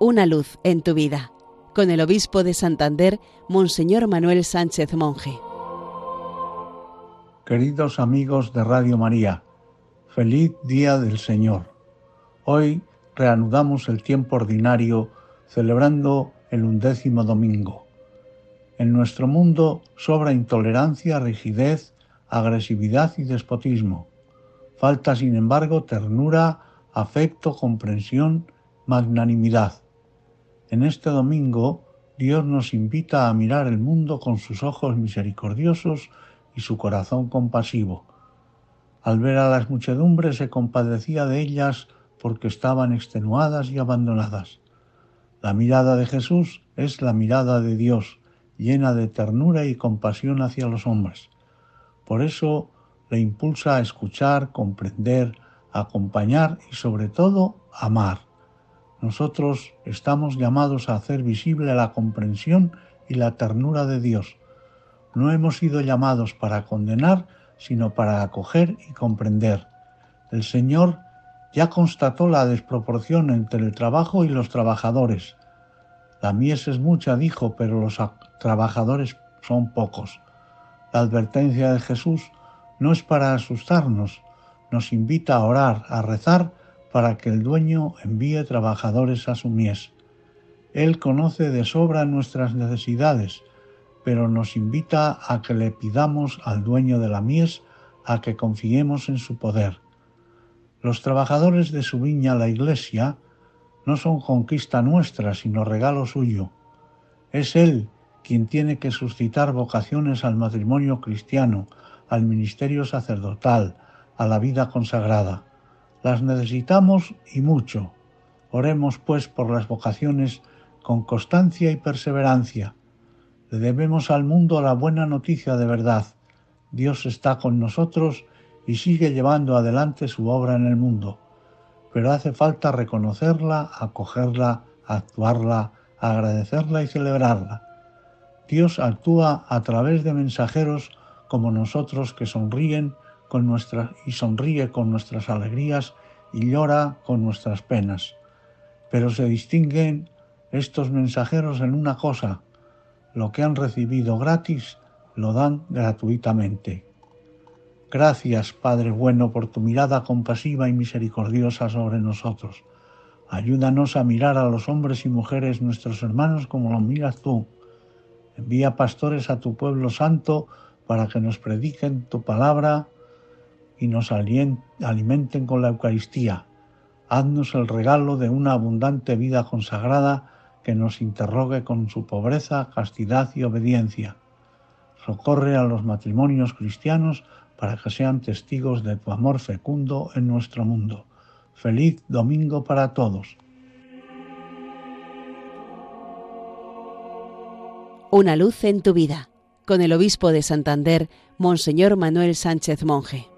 Una luz en tu vida, con el obispo de Santander, Monseñor Manuel Sánchez Monje. Queridos amigos de Radio María, feliz día del Señor. Hoy reanudamos el tiempo ordinario celebrando el undécimo domingo. En nuestro mundo sobra intolerancia, rigidez, agresividad y despotismo. Falta, sin embargo, ternura, afecto, comprensión, magnanimidad. En este domingo, Dios nos invita a mirar el mundo con sus ojos misericordiosos y su corazón compasivo. Al ver a las muchedumbres se compadecía de ellas porque estaban extenuadas y abandonadas. La mirada de Jesús es la mirada de Dios, llena de ternura y compasión hacia los hombres. Por eso le impulsa a escuchar, comprender, acompañar y sobre todo amar. Nosotros estamos llamados a hacer visible la comprensión y la ternura de Dios. No hemos sido llamados para condenar, sino para acoger y comprender. El Señor ya constató la desproporción entre el trabajo y los trabajadores. La mies es mucha, dijo, pero los trabajadores son pocos. La advertencia de Jesús no es para asustarnos, nos invita a orar, a rezar para que el dueño envíe trabajadores a su mies. Él conoce de sobra nuestras necesidades, pero nos invita a que le pidamos al dueño de la mies a que confiemos en su poder. Los trabajadores de su viña, la Iglesia, no son conquista nuestra, sino regalo suyo. Es Él quien tiene que suscitar vocaciones al matrimonio cristiano, al ministerio sacerdotal, a la vida consagrada. Las necesitamos y mucho. Oremos pues por las vocaciones con constancia y perseverancia. Le debemos al mundo la buena noticia de verdad. Dios está con nosotros y sigue llevando adelante su obra en el mundo. Pero hace falta reconocerla, acogerla, actuarla, agradecerla y celebrarla. Dios actúa a través de mensajeros como nosotros que sonríen con y sonríe con nuestras alegrías y llora con nuestras penas. Pero se distinguen estos mensajeros en una cosa, lo que han recibido gratis lo dan gratuitamente. Gracias, Padre bueno, por tu mirada compasiva y misericordiosa sobre nosotros. Ayúdanos a mirar a los hombres y mujeres, nuestros hermanos, como los miras tú. Envía pastores a tu pueblo santo para que nos prediquen tu palabra y nos alimenten con la Eucaristía. Haznos el regalo de una abundante vida consagrada que nos interrogue con su pobreza, castidad y obediencia. Socorre a los matrimonios cristianos para que sean testigos de tu amor fecundo en nuestro mundo. Feliz domingo para todos. Una luz en tu vida con el obispo de Santander, Monseñor Manuel Sánchez Monje.